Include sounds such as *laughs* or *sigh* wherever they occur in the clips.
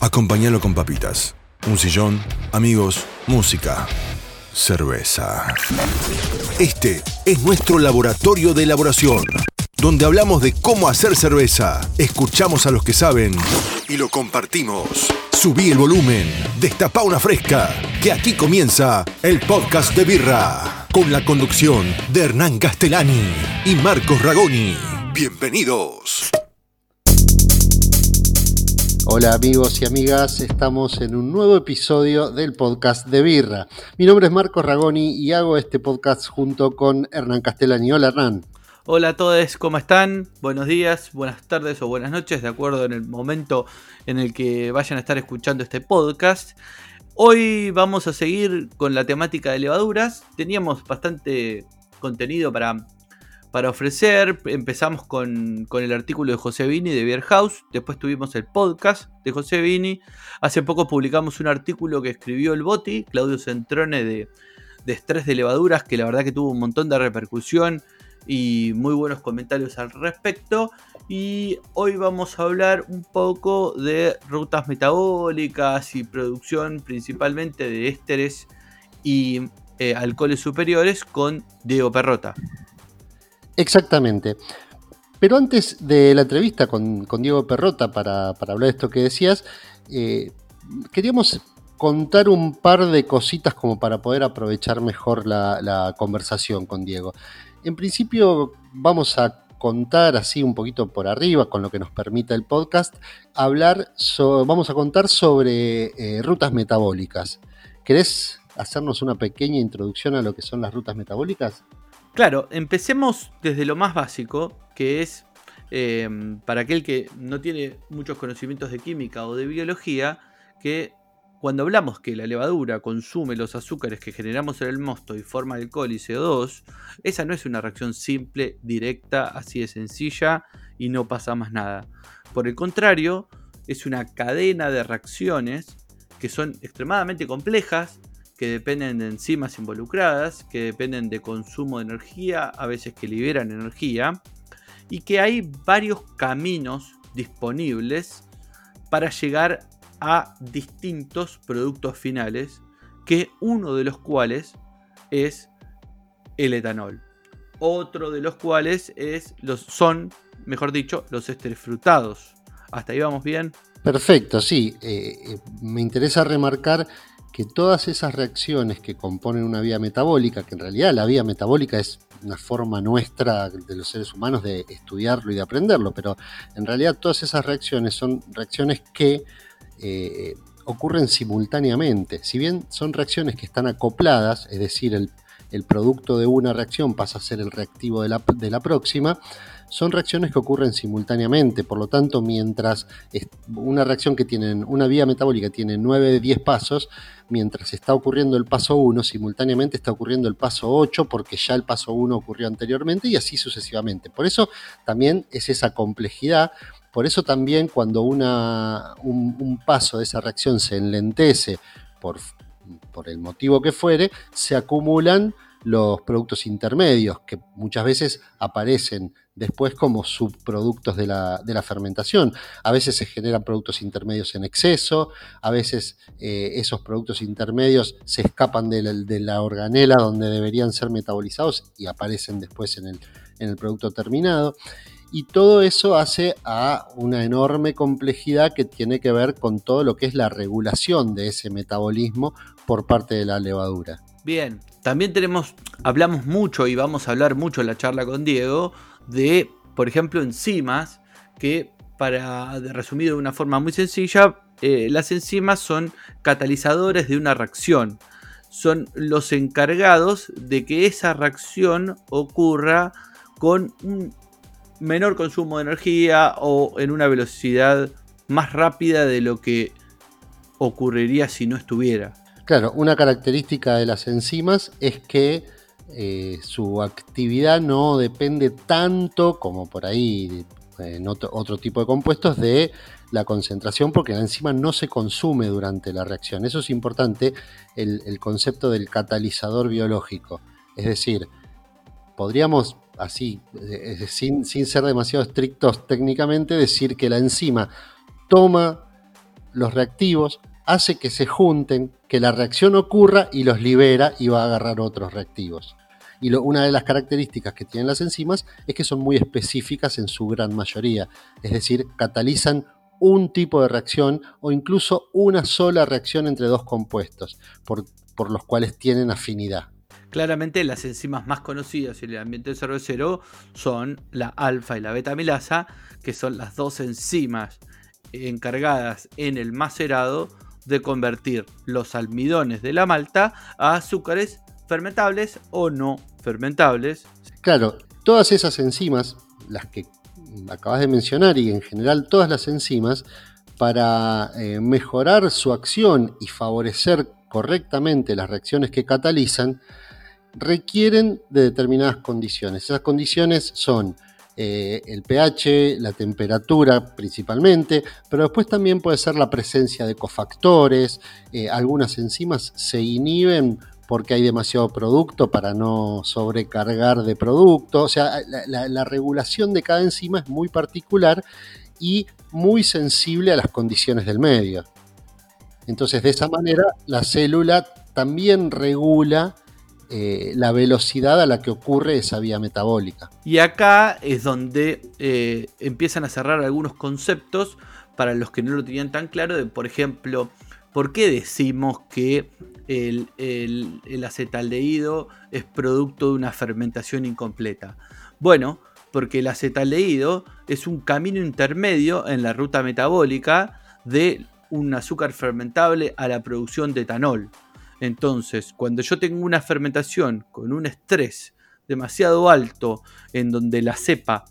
Acompáñalo con papitas, un sillón, amigos, música, cerveza. Este es nuestro laboratorio de elaboración, donde hablamos de cómo hacer cerveza, escuchamos a los que saben y lo compartimos. Subí el volumen, destapa una fresca, que aquí comienza el podcast de Birra, con la conducción de Hernán Castellani y Marcos Ragoni. Bienvenidos. Hola amigos y amigas, estamos en un nuevo episodio del podcast de Birra. Mi nombre es Marcos Ragoni y hago este podcast junto con Hernán Castellani. Hola Hernán. Hola a todos, ¿cómo están? Buenos días, buenas tardes o buenas noches, de acuerdo en el momento en el que vayan a estar escuchando este podcast. Hoy vamos a seguir con la temática de levaduras. Teníamos bastante contenido para, para ofrecer. Empezamos con, el artículo de José Vini de Beer House. Después tuvimos el podcast de José Vini. Hace poco publicamos un artículo que escribió el Boti, Claudio Centrone, de, estrés de levaduras, que la verdad que tuvo un montón de repercusión y muy buenos comentarios al respecto. Y hoy vamos a hablar un poco de rutas metabólicas y producción principalmente de ésteres y eh, alcoholes superiores con Diego Perrota. Exactamente. Pero antes de la entrevista con, Diego Perrota para, hablar de esto que decías, eh, queríamos contar un par de cositas como para poder aprovechar mejor la conversación con Diego. En principio vamos a contar así un poquito por arriba, con lo que nos permita el podcast, hablar, vamos a contar sobre eh, rutas metabólicas. ¿Querés hacernos una pequeña introducción a lo que son las rutas metabólicas? Claro, empecemos desde lo más básico, que es eh, para aquel que no tiene muchos conocimientos de química o de biología, que cuando hablamos que la levadura consume los azúcares que generamos en el mosto y forma alcohol y CO2, esa no es una reacción simple, directa, así de sencilla y no pasa más nada. Por el contrario, es una cadena de reacciones que son extremadamente complejas, que dependen de enzimas involucradas, que dependen de consumo de energía, a veces que liberan energía, y que hay varios caminos disponibles para llegar a distintos productos finales, que uno de los cuales es el etanol. Otro de los cuales es los, son, mejor dicho, los ésteres frutados. ¿Hasta ahí vamos bien? Perfecto, sí. Eh, eh, me interesa remarcar que todas esas reacciones que componen una vía metabólica, que en realidad la vía metabólica es una forma nuestra de los seres humanos de estudiarlo y de aprenderlo, pero en realidad todas esas reacciones son reacciones que eh, ocurren simultáneamente. Si bien son reacciones que están acopladas, es decir, el, producto de una reacción pasa a ser el reactivo de la, de la, próxima, son reacciones que ocurren simultáneamente. Por lo tanto, mientras una reacción que tiene una vía metabólica tiene 9 de 10 pasos, mientras está ocurriendo el paso 1, simultáneamente está ocurriendo el paso 8 porque ya el paso 1 ocurrió anteriormente y así sucesivamente. Por eso también es esa complejidad por eso también cuando una, un, paso de esa reacción se enlentece por, por el motivo que fuere, se acumulan los productos intermedios, que muchas veces aparecen después como subproductos de la, de la, fermentación. A veces se generan productos intermedios en exceso, a veces eh, esos productos intermedios se escapan de la, de la, organela donde deberían ser metabolizados y aparecen después en el, en el producto terminado. Y todo eso hace a una enorme complejidad que tiene que ver con todo lo que es la regulación de ese metabolismo por parte de la levadura. Bien, también tenemos, hablamos mucho y vamos a hablar mucho en la charla con Diego de, por ejemplo, enzimas, que para resumir de una forma muy sencilla, eh, las enzimas son catalizadores de una reacción. Son los encargados de que esa reacción ocurra con un menor consumo de energía o en una velocidad más rápida de lo que ocurriría si no estuviera. Claro, una característica de las enzimas es que eh, su actividad no depende tanto como por ahí en otro, tipo de compuestos de la concentración porque la enzima no se consume durante la reacción. Eso es importante, el concepto del catalizador biológico. Es decir, podríamos así, eh, sin, ser demasiado estrictos técnicamente, decir que la enzima toma los reactivos, hace que se junten, que la reacción ocurra y los libera y va a agarrar otros reactivos. Y una de las características que tienen las enzimas es que son muy específicas en su gran mayoría, es decir, catalizan un tipo de reacción o incluso una sola reacción entre dos compuestos, por, los cuales tienen afinidad. Claramente las enzimas más conocidas en el ambiente cervecero son la alfa y la beta milasa, que son las dos enzimas encargadas en el macerado de convertir los almidones de la malta a azúcares fermentables o no fermentables. Claro, todas esas enzimas, las que acabas de mencionar y en general todas las enzimas, para eh, mejorar su acción y favorecer correctamente las reacciones que catalizan, requieren de determinadas condiciones. Esas condiciones son eh, el pH, la temperatura principalmente, pero después también puede ser la presencia de cofactores, eh, algunas enzimas se inhiben porque hay demasiado producto para no sobrecargar de producto, o sea, la regulación de cada enzima es muy particular y muy sensible a las condiciones del medio. Entonces, de esa manera, la célula también regula eh, la velocidad a la que ocurre esa vía metabólica. Y acá es donde eh, empiezan a cerrar algunos conceptos para los que no lo tenían tan claro, de por ejemplo, ¿por qué decimos que el, el acetaldehído es producto de una fermentación incompleta? Bueno, porque el acetaldehído es un camino intermedio en la ruta metabólica de un azúcar fermentable a la producción de etanol. Entonces, cuando yo tengo una fermentación con un estrés demasiado alto, en donde la cepa,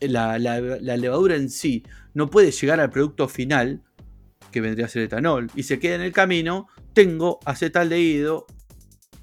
la, levadura en sí, no puede llegar al producto final, que vendría a ser etanol, y se queda en el camino, tengo acetaldehído.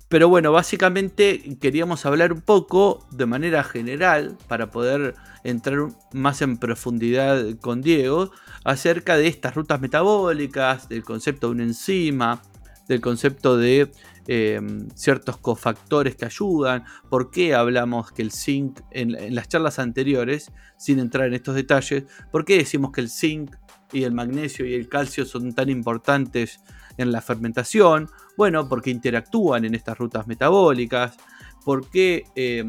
Pero bueno, básicamente queríamos hablar un poco de manera general para poder entrar más en profundidad con Diego acerca de estas rutas metabólicas, del concepto de una enzima, del concepto de eh, ciertos cofactores que ayudan, por qué hablamos que el zinc en, las charlas anteriores, sin entrar en estos detalles, por qué decimos que el zinc y el magnesio y el calcio son tan importantes en la fermentación, bueno, porque interactúan en estas rutas metabólicas, por qué eh,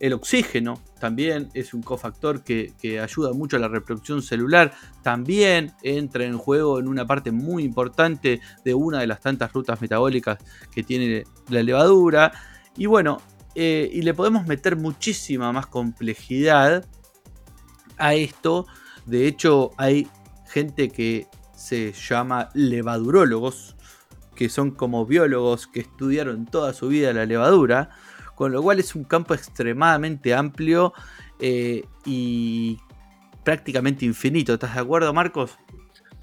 el oxígeno también es un cofactor que, ayuda mucho a la reproducción celular. También entra en juego en una parte muy importante de una de las tantas rutas metabólicas que tiene la levadura. Y bueno, eh, y le podemos meter muchísima más complejidad a esto. De hecho, hay gente que se llama levadurólogos, que son como biólogos que estudiaron toda su vida la levadura con lo cual es un campo extremadamente amplio eh, y prácticamente infinito. ¿Estás de acuerdo, Marcos?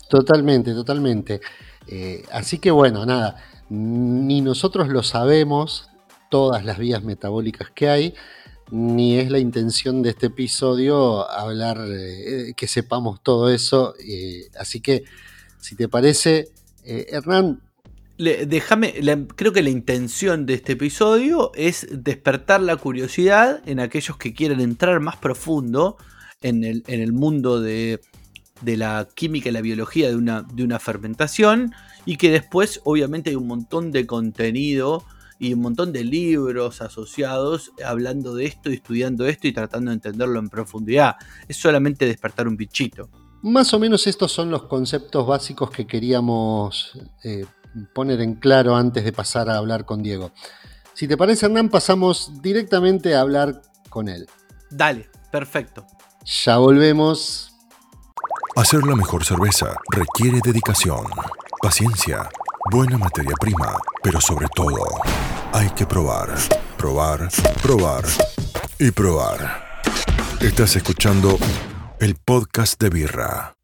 Totalmente, totalmente. Eh, así que bueno, nada, ni nosotros lo sabemos, todas las vías metabólicas que hay, ni es la intención de este episodio hablar, eh, que sepamos todo eso. así que, si te parece, Hernán, déjame, creo que la intención de este episodio es despertar la curiosidad en aquellos que quieran entrar más profundo en el, mundo de, la química y la biología de una, de una fermentación y que después obviamente hay un montón de contenido y un montón de libros asociados hablando de esto y estudiando esto y tratando de entenderlo en profundidad. Es solamente despertar un bichito. Más o menos estos son los conceptos básicos que queríamos eh, poner en claro antes de pasar a hablar con Diego. Si te parece, Hernán, pasamos directamente a hablar con él. Dale, perfecto. Ya volvemos. Hacer la mejor cerveza requiere dedicación, paciencia, buena materia prima, pero sobre todo, hay que probar, probar, probar y probar. Estás escuchando el podcast de Birra.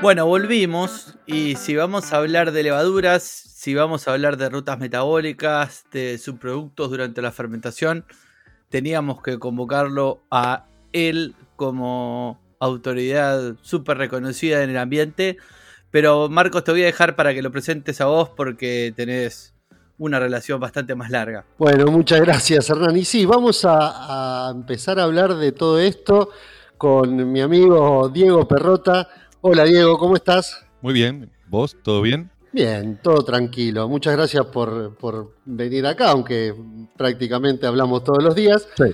Bueno, volvimos y si vamos a hablar de levaduras, si vamos a hablar de rutas metabólicas, de subproductos durante la fermentación, teníamos que convocarlo a él como autoridad súper reconocida en el ambiente. Pero Marcos, te voy a dejar para que lo presentes a vos porque tenés una relación bastante más larga. Bueno, muchas gracias Hernán. Y sí, vamos a, a empezar a hablar de todo esto con mi amigo Diego Perrota. Hola Diego, ¿cómo estás? Muy bien, ¿vos? ¿Todo bien? Bien, todo tranquilo. Muchas gracias por, por venir acá, aunque prácticamente hablamos todos los días. Sí.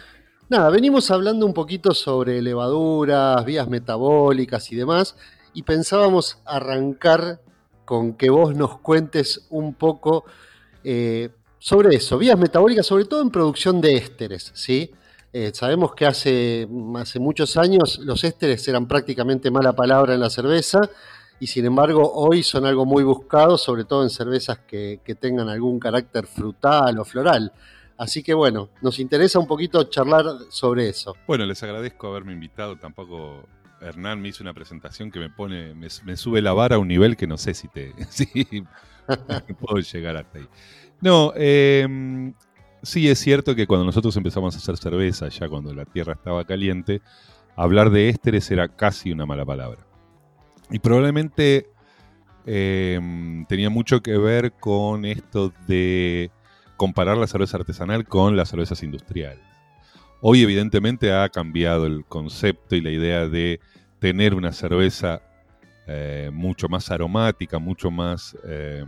Nada, venimos hablando un poquito sobre levaduras, vías metabólicas y demás, y pensábamos arrancar con que vos nos cuentes un poco eh, sobre eso, vías metabólicas, sobre todo en producción de ésteres, ¿sí? Eh, sabemos que hace, hace muchos años los ésteres eran prácticamente mala palabra en la cerveza, y sin embargo hoy son algo muy buscado, sobre todo en cervezas que, tengan algún carácter frutal o floral. Así que bueno, nos interesa un poquito charlar sobre eso. Bueno, les agradezco haberme invitado. Tampoco Hernán me hizo una presentación que me pone, me, me sube la vara a un nivel que no sé si te *laughs* *laughs* si puedo llegar hasta ahí. No, eh, sí es cierto que cuando nosotros empezamos a hacer cerveza, ya cuando la tierra estaba caliente, hablar de ésteres era casi una mala palabra. Y probablemente eh, tenía mucho que ver con esto de comparar la cerveza artesanal con las cervezas industriales. Hoy evidentemente ha cambiado el concepto y la idea de tener una cerveza eh, mucho más aromática, mucho más eh,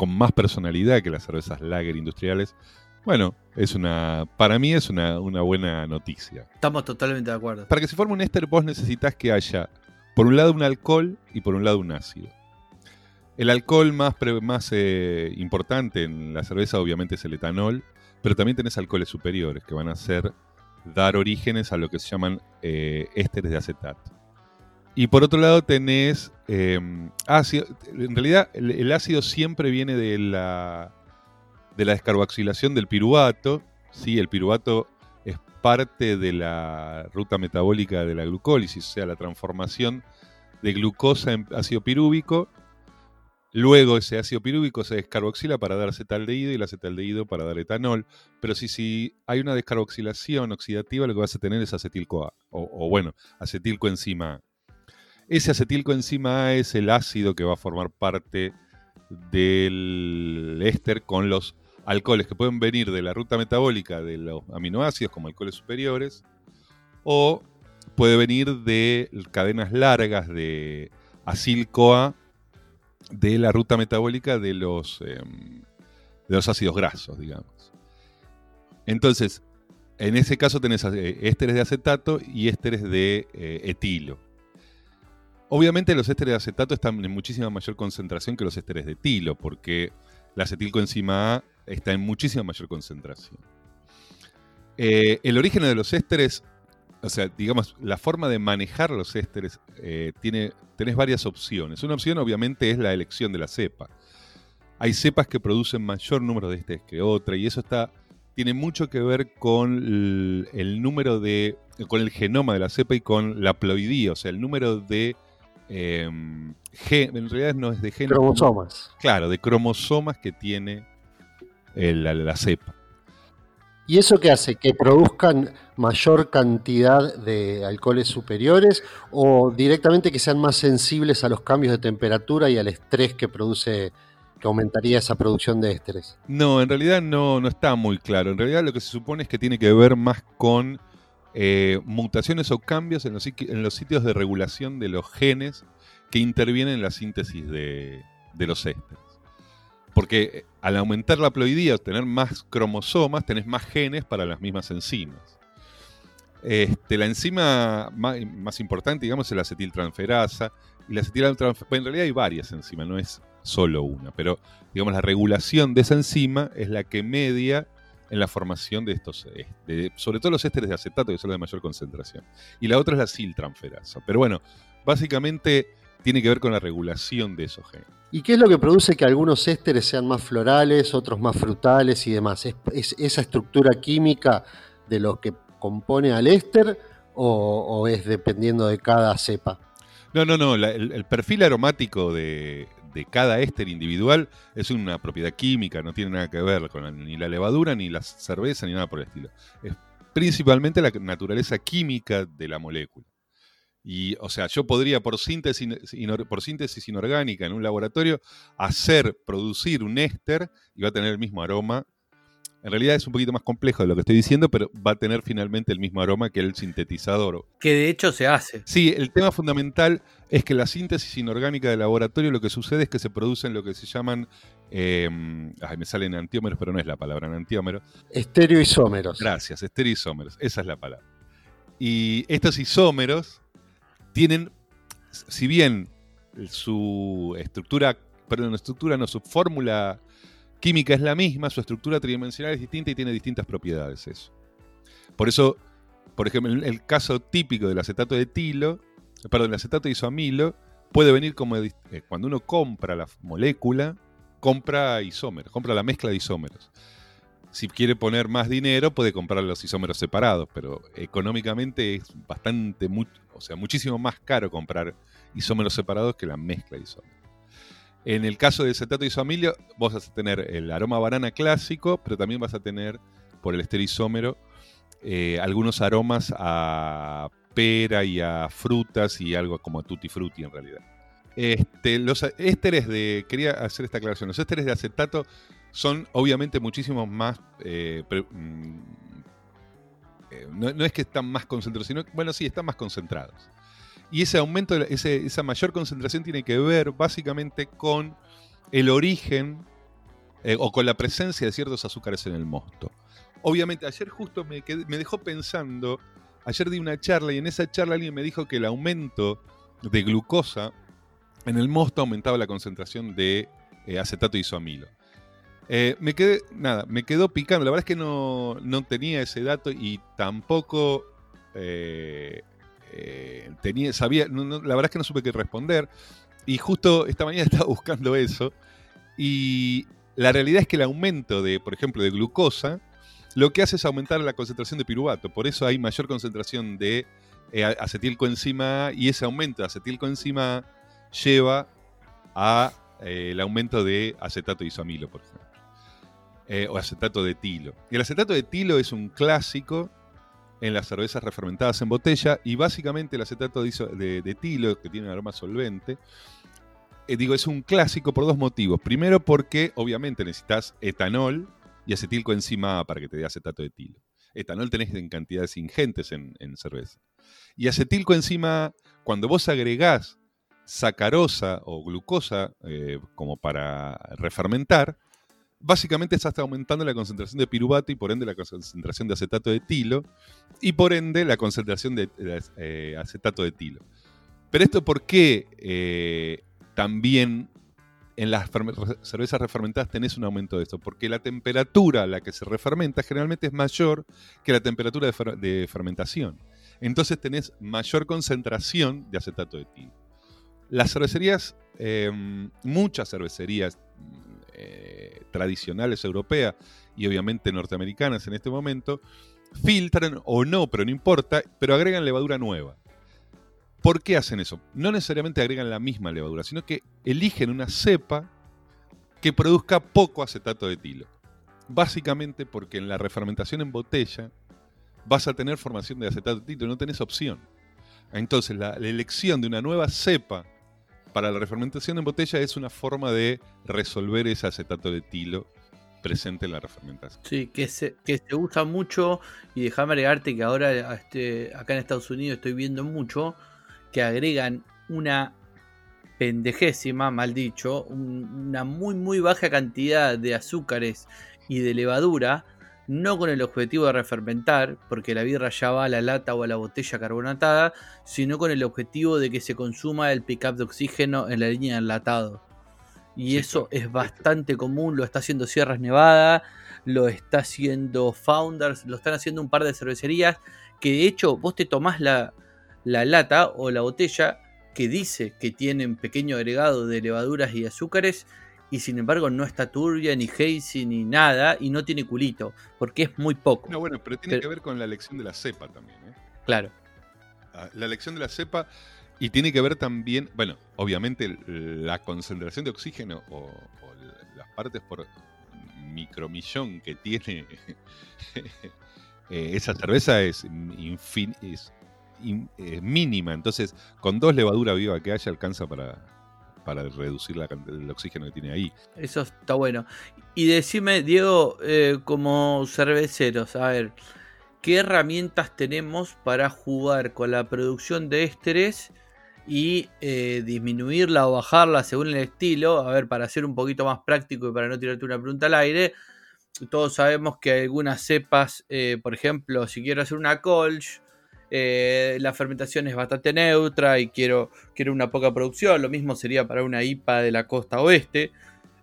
con más personalidad que las cervezas lager industriales. Bueno, es una, para mí es una, una buena noticia. Estamos totalmente de acuerdo. Para que se forme un éster vos necesitas que haya por un lado un alcohol y por un lado un ácido. El alcohol más, más eh, importante en la cerveza obviamente es el etanol, pero también tenés alcoholes superiores que van a ser dar orígenes a lo que se llaman eh, ésteres de acetato. Y por otro lado tenés eh, ácido, en realidad el, ácido siempre viene de la, de la descarboxilación del piruvato, ¿sí? el piruvato es parte de la ruta metabólica de la glucólisis, o sea, la transformación de glucosa en ácido pirúvico Luego ese ácido pirúvico se descarboxila para dar acetaldehído y el acetaldehído para dar etanol. Pero si, si hay una descarboxilación oxidativa, lo que vas a tener es acetilco-A, o, o, bueno, acetilcoenzima. Ese acetilcoenzima A es el ácido que va a formar parte del éster con los alcoholes que pueden venir de la ruta metabólica de los aminoácidos como alcoholes superiores o puede venir de cadenas largas de acil-CoA de la ruta metabólica de los, eh, de los ácidos grasos, digamos. Entonces, en ese caso tenés ésteres de acetato y ésteres de eh, etilo. Obviamente los ésteres de acetato están en muchísima mayor concentración que los ésteres de etilo, porque la acetilcoenzima A está en muchísima mayor concentración. Eh, el origen de los ésteres o sea, digamos, la forma de manejar los ésteres eh, tiene, tenés varias opciones. Una opción obviamente es la elección de la cepa. Hay cepas que producen mayor número de ésteres que otra y eso está, tiene mucho que ver con el, el, número de, con el genoma de la cepa y con la ploidía, o sea, el número de, eh, gen, en realidad no es de genes. Cromosomas. Claro, de cromosomas que tiene el, la, la cepa. ¿Y eso qué hace? ¿Que produzcan mayor cantidad de alcoholes superiores o directamente que sean más sensibles a los cambios de temperatura y al estrés que produce, que aumentaría esa producción de ésteres? No, en realidad no, no está muy claro. En realidad lo que se supone es que tiene que ver más con eh, mutaciones o cambios en los, sitios de regulación de los genes que intervienen en la síntesis de, los ésteres. Porque eh, al aumentar la ploidía, tener más cromosomas, tenés más genes para las mismas enzimas. Este, la enzima más, importante, digamos, es la acetiltransferasa. La acetiltransferasa, en realidad hay varias enzimas, no es solo una, pero digamos la regulación de esa enzima es la que media en la formación de estos, eh, de, sobre todo los ésteres de acetato, que son los de mayor concentración. Y la otra es la aciltransferasa. Pero bueno, básicamente tiene que ver con la regulación de esos genes. ¿Y qué es lo que produce que algunos ésteres sean más florales, otros más frutales y demás? ¿Es, es esa estructura química de lo que compone al éster o, o, es dependiendo de cada cepa? No, no, no. La, el, el, perfil aromático de, de, cada éster individual es una propiedad química, no tiene nada que ver con la, ni la levadura, ni la cerveza, ni nada por el estilo. Es principalmente la naturaleza química de la molécula. Y, o sea, yo podría por síntesis, por síntesis inorgánica en un laboratorio hacer, producir un éster y va a tener el mismo aroma En realidad es un poquito más complejo de lo que estoy diciendo, pero va a tener finalmente el mismo aroma que el sintetizador. Que de hecho se hace. Sí, el tema fundamental es que la síntesis inorgánica del laboratorio lo que sucede es que se producen lo que se llaman, eh, ay, me salen antiómeros, pero no es la palabra antiómero. Estereoisómeros. Gracias, estereoisómeros, esa es la palabra. Y estos isómeros tienen, si bien su estructura, perdón, estructura no, su fórmula química es la misma, su estructura tridimensional es distinta y tiene distintas propiedades eso. Por eso, por ejemplo, el, caso típico del acetato de etilo, perdón, el acetato de isoamilo, puede venir como eh, cuando uno compra la molécula, compra isómeros, compra la mezcla de isómeros. Si quiere poner más dinero, puede comprar los isómeros separados, pero económicamente es bastante, o sea, muchísimo más caro comprar isómeros separados que la mezcla de isómeros. En el caso de acetato isoamilio, vos vas a tener el aroma banana clásico, pero también vas a tener, por el esterisómero, eh, algunos aromas a pera y a frutas y algo como a tutti frutti en realidad. Este, los ésteres de. Quería hacer esta aclaración. Los ésteres de acetato son obviamente muchísimo más. Eh, mm, eh, no, no, es que están más concentrados, sino. Bueno, sí, están más concentrados. Y ese aumento, esa mayor concentración tiene que ver básicamente con el origen eh, o con la presencia de ciertos azúcares en el mosto. Obviamente, ayer justo me, me dejó pensando. Ayer di una charla y en esa charla alguien me dijo que el aumento de glucosa en el mosto aumentaba la concentración de eh, acetato isoamilo. Eh, me quedé, nada, me quedó picando. La verdad es que no, no tenía ese dato y tampoco eh, eh, tenía, sabía, la verdad es que no supe qué responder. Y justo esta mañana *laughs* estaba buscando eso. Y la realidad es que el aumento de, por ejemplo, de glucosa, lo que hace es aumentar la concentración de piruvato. Por eso hay mayor concentración de eh, acetilcoenzima A y ese aumento de acetilcoenzima A lleva a eh, el aumento de acetato isoamilo, por ejemplo. O acetato de etilo. Y el acetato de etilo es un clásico en las cervezas refermentadas en botella y básicamente el acetato de, de, etilo, que tiene un aroma solvente, eh, digo, es un clásico por dos motivos. Primero porque obviamente necesitas etanol y acetilcoenzima A para que te dé acetato de etilo. Etanol tenés en cantidades ingentes en, en cerveza. Y acetilcoenzima A, cuando vos agregás sacarosa o glucosa eh, como para refermentar, básicamente estás aumentando la concentración de piruvato y por ende la concentración de acetato de etilo y por ende la concentración de, eh, acetato de etilo. Pero esto por qué eh, también en las cervezas refermentadas tenés un aumento de esto? Porque la temperatura a la que se refermenta generalmente es mayor que la temperatura de, fer de fermentación. Entonces tenés mayor concentración de acetato de etilo. Las cervecerías, eh, muchas cervecerías eh, tradicionales europeas y obviamente norteamericanas en este momento, filtran o no, pero no importa, pero agregan levadura nueva. ¿Por qué hacen eso? No necesariamente agregan la misma levadura, sino que eligen una cepa que produzca poco acetato de etilo. Básicamente porque en la refermentación en botella vas a tener formación de acetato de etilo, no tenés opción. Entonces la, la elección de una nueva cepa para la refermentación en botella es una forma de resolver ese acetato de etilo presente en la refermentación. Sí, que se, que se usa mucho y déjame agregarte que ahora este, acá en Estados Unidos estoy viendo mucho que agregan una pendejésima, mal dicho, un, una muy muy baja cantidad de azúcares y de levadura, no con el objetivo de refermentar, porque la birra ya va a la lata o a la botella carbonatada, sino con el objetivo de que se consuma el pickup de oxígeno en la línea de enlatado. Y sí, eso es bastante común, lo está haciendo Sierras Nevada, lo está haciendo Founders, lo están haciendo un par de cervecerías, que de hecho vos te tomás la, la lata o la botella que dice que tienen pequeño agregado de levaduras y azúcares y sin embargo no está turbia, ni hazy, ni nada, y no tiene culito, porque es muy poco. No, bueno, pero tiene pero, que ver con la elección de la cepa también. ¿eh? Claro. La elección de la cepa y tiene que ver también, bueno, obviamente la concentración de oxígeno o, o las partes por micromillón que tiene *laughs* esa cerveza es, infin, es in, eh, mínima, entonces con dos levaduras vivas que haya alcanza para, para reducir la, el oxígeno que tiene ahí. Eso está bueno. Y decime, Diego, eh, como cerveceros, a ver, ¿qué herramientas tenemos para jugar con la producción de ésteres y eh, disminuirla o bajarla según el estilo? A ver, para ser un poquito más práctico y para no tirarte una pregunta al aire, todos sabemos que algunas cepas, eh, por ejemplo, si quiero hacer una colch, eh, la fermentación es bastante neutra y quiero, quiero una poca producción. Lo mismo sería para una IPA de la costa oeste,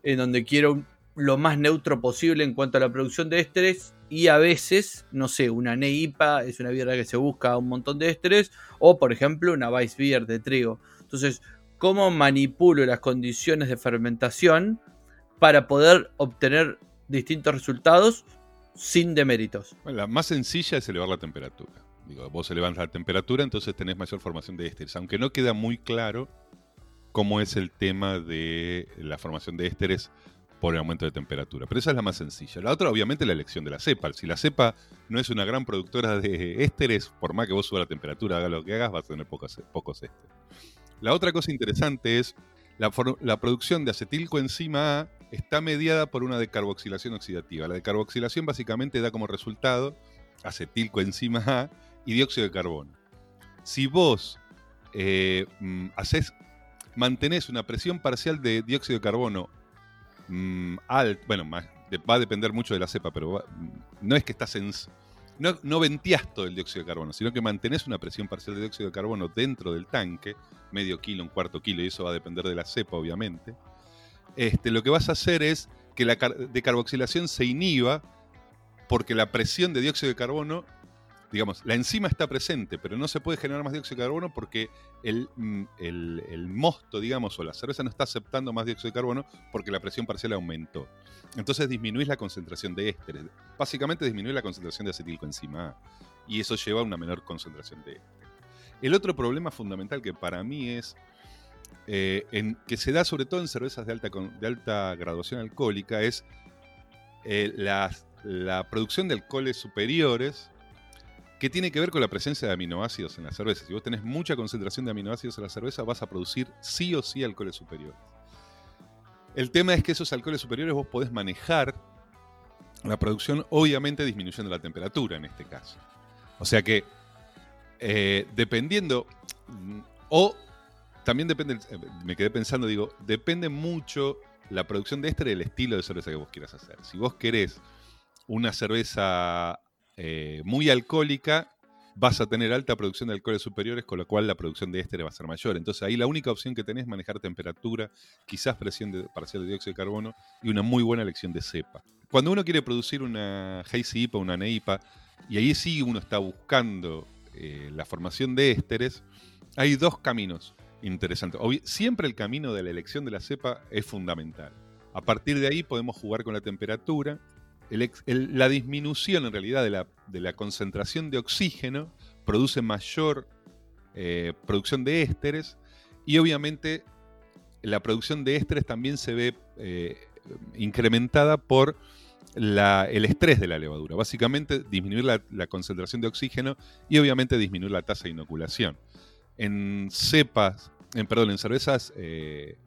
en donde quiero lo más neutro posible en cuanto a la producción de ésteres. Y a veces, no sé, una NEIPA es una birra que se busca un montón de ésteres, o por ejemplo una Weiss Beer de trigo. Entonces, ¿cómo manipulo las condiciones de fermentación para poder obtener distintos resultados sin deméritos? La más sencilla es elevar la temperatura. Digo, vos elevas la temperatura, entonces tenés mayor formación de ésteres. Aunque no queda muy claro cómo es el tema de la formación de ésteres por el aumento de temperatura. Pero esa es la más sencilla. La otra, obviamente, es la elección de la cepa. Si la cepa no es una gran productora de ésteres, por más que vos suba la temperatura, haga lo que hagas, vas a tener pocos, pocos ésteres. La otra cosa interesante es la, la producción de acetilcoenzima A está mediada por una decarboxilación oxidativa. La decarboxilación básicamente da como resultado acetilcoenzima A y dióxido de carbono. Si vos eh, mm, haces, mantenés una presión parcial de dióxido de carbono mm, alta, bueno, va a depender mucho de la cepa, pero no es que estás en... No, no todo el dióxido de carbono, sino que mantenés una presión parcial de dióxido de carbono dentro del tanque, medio kilo, un cuarto kilo, y eso va a depender de la cepa, obviamente. Este, lo que vas a hacer es que la decarboxilación se inhiba porque la presión de dióxido de carbono digamos, la enzima está presente, pero no se puede generar más dióxido de carbono porque mm, el, mosto, digamos, o la cerveza no está aceptando más dióxido de carbono porque la presión parcial aumentó. Entonces disminuís la concentración de ésteres. Básicamente disminuís la concentración de acetilcoenzima A. Y eso lleva a una menor concentración de ésteres. El otro problema fundamental que para mí es eh, en, que se da sobre todo en cervezas de alta, de alta graduación alcohólica es eh, la producción de alcoholes superiores que tiene que ver con la presencia de aminoácidos en la cerveza. Si vos tenés mucha concentración de aminoácidos en la cerveza, vas a producir sí o sí alcoholes superiores. El tema es que esos alcoholes superiores vos podés manejar la producción, obviamente disminuyendo la temperatura en este caso. O sea que, eh, dependiendo, o también depende, eh, me quedé pensando, digo, depende mucho la producción de este del estilo de cerveza que vos quieras hacer. Si vos querés una cerveza eh, muy alcohólica, vas a tener alta producción de alcoholes superiores, con lo cual la producción de éster va a ser mayor. Entonces ahí la única opción que tenés es manejar temperatura, quizás presión de, parcial de dióxido de carbono y una muy buena elección de cepa. Cuando uno quiere producir una Hazy IPA, una NEIPA, y ahí sí uno está buscando eh, la formación de ésteres, hay dos caminos interesantes. siempre el camino de la elección de la cepa es fundamental. A partir de ahí podemos jugar con la temperatura la disminución en realidad de la, concentración de oxígeno produce mayor eh, producción de ésteres y obviamente la producción de ésteres también se ve eh, incrementada por el estrés de la levadura. Básicamente disminuir la, concentración de oxígeno y obviamente disminuir la tasa de inoculación. En cepas, en, perdón, en cervezas eh,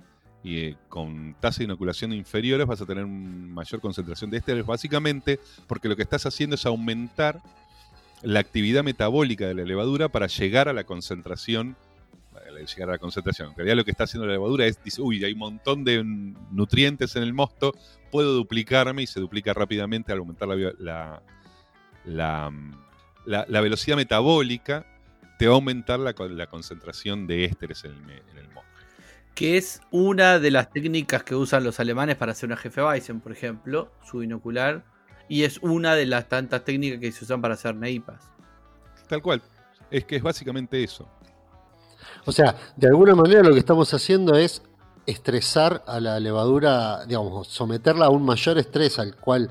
y eh, con tasa de inoculación inferiores vas a tener mayor concentración de ésteres, básicamente porque lo que estás haciendo es aumentar la actividad metabólica de la levadura para llegar a la concentración llegar a la concentración. En realidad lo que está haciendo la levadura es, dice, uy, hay un montón de nutrientes en el mosto, puedo duplicarme y se duplica rápidamente al aumentar la, la, la, velocidad metabólica, te va a aumentar la, concentración de ésteres en el mosto que es una de las técnicas que usan los alemanes para hacer una jefe Weizen, por ejemplo, su binocular, y es una de las tantas técnicas que se usan para hacer neipas. Tal cual, es que es básicamente eso. O sea, de alguna manera lo que estamos haciendo es estresar a la levadura, digamos, someterla a un mayor estrés al cual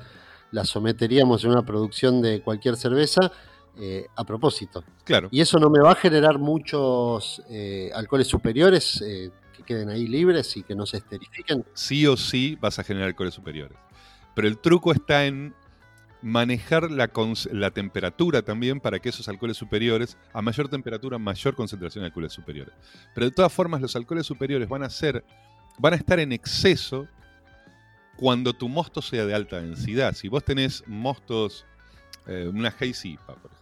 la someteríamos en una producción de cualquier cerveza eh, a propósito. Claro. Y eso no me va a generar muchos eh, alcoholes superiores, eh, queden ahí libres y que no se esterifiquen. Sí o sí vas a generar alcoholes superiores. Pero el truco está en manejar la, temperatura también para que esos alcoholes superiores, a mayor temperatura, mayor concentración de alcoholes superiores. Pero de todas formas, los alcoholes superiores van a ser van a estar en exceso cuando tu mosto sea de alta densidad. Si vos tenés mostos, eh, una Hazy por ejemplo,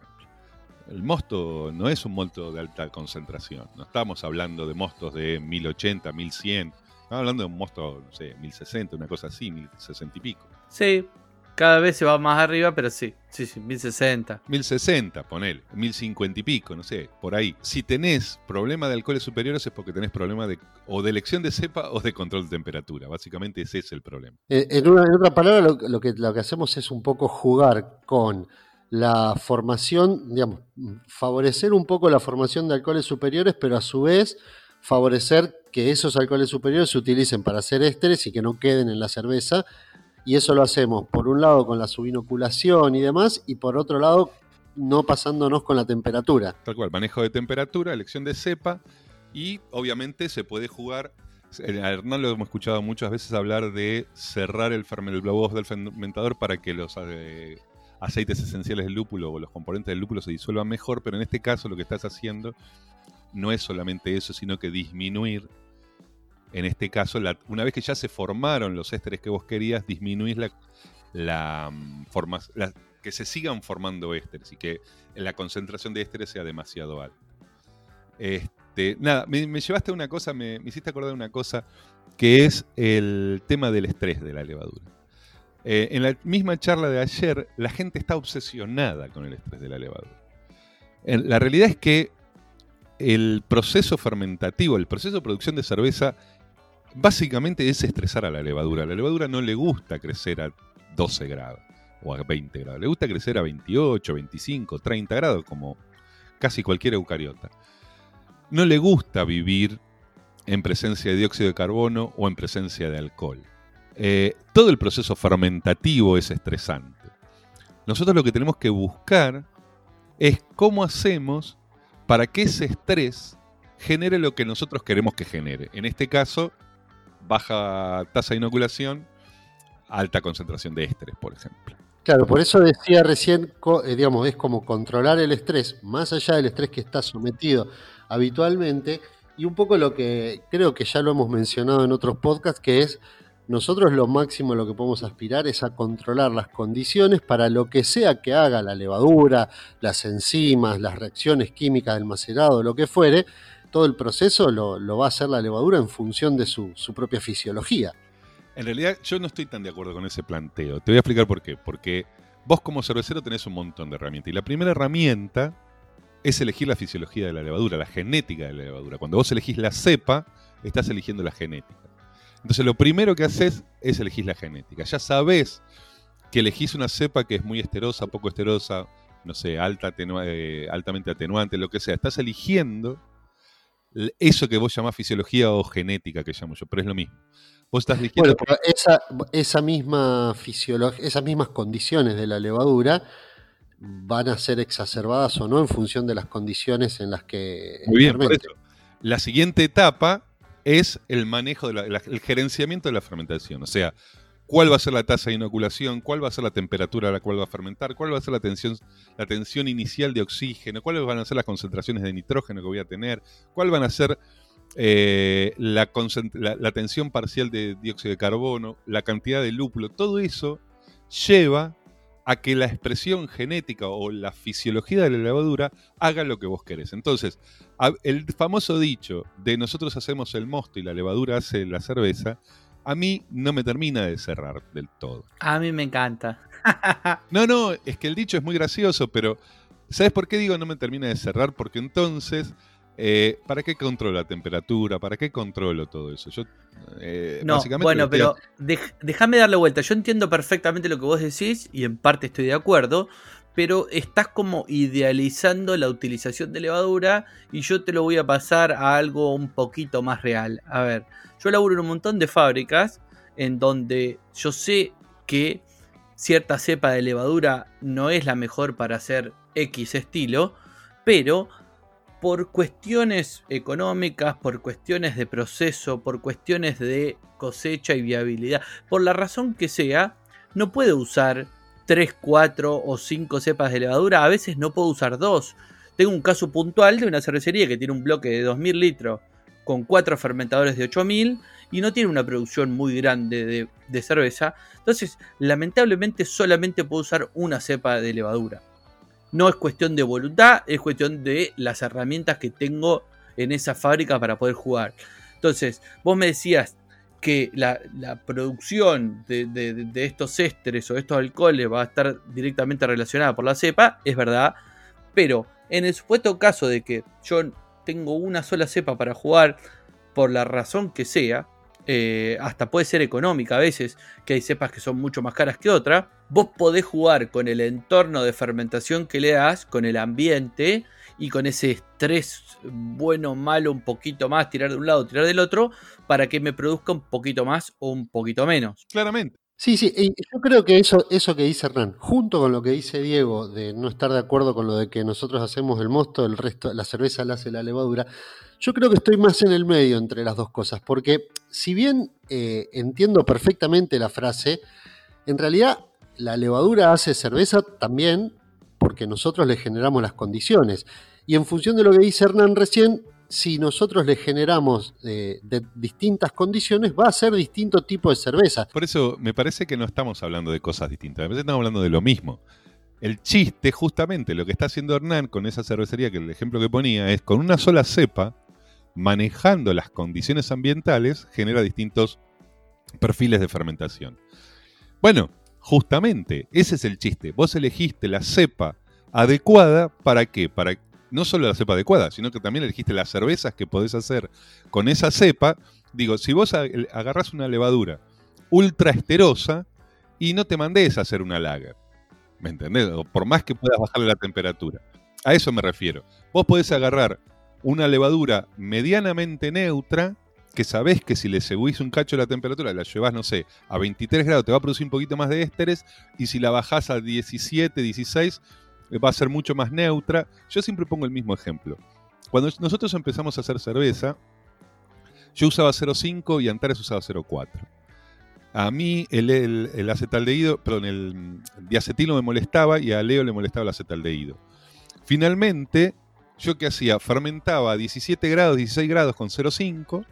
el mosto no es un mosto de alta concentración. No estamos hablando de mostos de 1080, 1100. Estamos hablando de un mosto, no sé, 1060, una cosa así, 1060 y pico. Sí, cada vez se va más arriba, pero sí, sí, sí, 1060. 1060, ponele, 1050 y pico, no sé, por ahí. Si tenés problema de alcoholes superiores es porque tenés problema de o de elección de cepa o de control de temperatura. Básicamente ese es el problema. Eh, en, una, en otra palabra, lo, lo que, lo que hacemos es un poco jugar con la formación, digamos, favorecer un poco la formación de alcoholes superiores, pero a su vez favorecer que esos alcoholes superiores se utilicen para hacer ésteres y que no queden en la cerveza y eso lo hacemos, por un lado, con la subinoculación y demás, y por otro lado, no pasándonos con la temperatura. Tal cual, manejo de temperatura, elección de cepa, y obviamente se puede jugar. A Hernán lo hemos escuchado muchas veces hablar de cerrar el, fermentador para que los eh, aceites esenciales del lúpulo o los componentes del lúpulo se disuelvan mejor, pero en este caso lo que estás haciendo no es solamente eso, sino que disminuir en este caso, una vez que ya se formaron los ésteres que vos querías, disminuís la, la, mm, que se sigan formando ésteres y que la concentración de ésteres sea demasiado alta. Este, nada, me, llevaste a una cosa, me, hiciste acordar de una cosa que es el tema del estrés de la levadura. Eh, en la misma charla de ayer, la gente está obsesionada con el estrés de la levadura. la realidad es que el proceso fermentativo, el proceso de producción de cerveza básicamente es estresar a la levadura. La levadura no le gusta crecer a 12 grados o a 20 grados. Le gusta crecer a 28, 25, 30 grados, como casi cualquier eucariota. No le gusta vivir en presencia de dióxido de carbono o en presencia de alcohol. Eh, todo el proceso fermentativo es estresante. Nosotros lo que tenemos que buscar es cómo hacemos para que ese estrés genere lo que nosotros queremos que genere. En este caso, baja tasa de inoculación, alta concentración de ésteres, por ejemplo. Claro, por eso decía recién, eh, digamos, es como controlar el estrés, más allá del estrés que está sometido habitualmente, y un poco lo que creo que ya lo hemos mencionado en otros podcasts, que es nosotros lo máximo lo que podemos aspirar es a controlar las condiciones para lo que sea que haga la levadura, las enzimas, las reacciones químicas del macerado, lo que fuere, todo el proceso lo, va a hacer la levadura en función de su, propia fisiología. En realidad yo no estoy tan de acuerdo con ese planteo. Te voy a explicar por qué. Porque vos como cervecero tenés un montón de herramientas. Y la primera herramienta es elegir la fisiología de la levadura, la genética de la levadura. Cuando vos elegís la cepa, estás eligiendo la genética. Entonces lo primero que haces es elegir la genética. Ya sabés que elegís una cepa que es muy esterosa, poco esterosa, no sé, alta, eh, altamente atenuante, lo que sea. Estás eligiendo eso que vos llamás fisiología o genética, que llamo yo, pero es lo mismo. Vos estás Bueno, esa, esa misma fisiología, esas mismas condiciones de la levadura van a ser exacerbadas o no en función de las condiciones en las que. Muy bien, por eso. La siguiente etapa es el manejo, de el gerenciamiento de la fermentación. O sea, cuál va a ser la tasa de inoculación, cuál va a ser la temperatura a la cual va a fermentar, cuál va a ser la tensión, la tensión inicial de oxígeno, cuáles van a ser las concentraciones de nitrógeno que voy a tener, cuál van a ser eh, la, tensión parcial de dióxido de carbono, la cantidad de lúpulo, todo eso lleva a que la expresión genética o la fisiología de la levadura haga lo que vos querés. Entonces, el famoso dicho de nosotros hacemos el mosto y la levadura hace la cerveza, a mí no me termina de cerrar del todo. A mí me encanta. *laughs* no, no, es que el dicho es muy gracioso, pero ¿sabes por qué digo no me termina de cerrar? Porque entonces, eh, ¿para qué controlo la temperatura? ¿Para qué controlo todo eso? Yo, eh, no, bueno, pero déjame darle vuelta. Yo entiendo perfectamente lo que vos decís y en parte estoy de acuerdo, pero estás como idealizando la utilización de levadura y yo te lo voy a pasar a algo un poquito más real. A ver, yo laburo en un montón de fábricas en donde yo sé que cierta cepa de levadura no es la mejor para hacer X estilo, pero por cuestiones económicas, por cuestiones de proceso, por cuestiones de cosecha y viabilidad, por la razón que sea, no puedo usar 3, 4 o 5 cepas de levadura, a veces no puedo usar 2. Tengo un caso puntual de una cervecería que tiene un bloque de 2000 litros con cuatro fermentadores de 8000 y no tiene una producción muy grande de, de cerveza. Entonces, lamentablemente solamente puedo usar una cepa de levadura. No es cuestión de voluntad, es cuestión de las herramientas que tengo en esa fábrica para poder jugar. Entonces, vos me decías que la, producción de, estos ésteres o estos alcoholes va a estar directamente relacionada por la cepa, es verdad, pero en el supuesto caso de que yo tengo una sola cepa para jugar, por la razón que sea, eh, hasta puede ser económica a veces, que hay cepas que son mucho más caras que otras, vos podés jugar con el entorno de fermentación que le das, con el ambiente y con ese estrés bueno, malo, un poquito más, tirar de un lado, tirar del otro, para que me produzca un poquito más o un poquito menos. Claramente. Sí, sí, yo creo que eso, eso que dice Hernán, junto con lo que dice Diego, de no estar de acuerdo con lo de que nosotros hacemos el mosto, el resto, la cerveza la hace la levadura, yo creo que estoy más en el medio entre las dos cosas, porque si bien eh, entiendo perfectamente la frase, en realidad la levadura hace cerveza también porque nosotros le generamos las condiciones. Y en función de lo que dice Hernán recién, si nosotros le generamos eh, de distintas condiciones, va a ser distinto tipo de cerveza. Por eso me parece que no estamos hablando de cosas distintas, me parece que estamos hablando de lo mismo. El chiste, justamente, lo que está haciendo Hernán con esa cervecería, que el ejemplo que ponía, es con una sola cepa, manejando las condiciones ambientales, genera distintos perfiles de fermentación. Bueno, justamente, ese es el chiste. Vos elegiste la cepa adecuada para qué? Para no solo la cepa adecuada, sino que también elegiste las cervezas que podés hacer con esa cepa. Digo, si vos agarrás una levadura ultra esterosa y no te mandés a hacer una lager, ¿me entendés? por más que puedas bajarle la temperatura. A eso me refiero. Vos podés agarrar una levadura medianamente neutra, que sabés que si le seguís un cacho la temperatura, la llevas, no sé, a 23 grados, te va a producir un poquito más de ésteres, y si la bajás a 17, 16, va a ser mucho más neutra. Yo siempre pongo el mismo ejemplo. Cuando nosotros empezamos a hacer cerveza, yo usaba 0,5 y Antares usaba 0,4. A mí el, el, acetaldehído, perdón, el diacetilo me molestaba y a Leo le molestaba el acetaldehído. Finalmente, yo qué hacía? Fermentaba a 17 grados, 16 grados con 0,5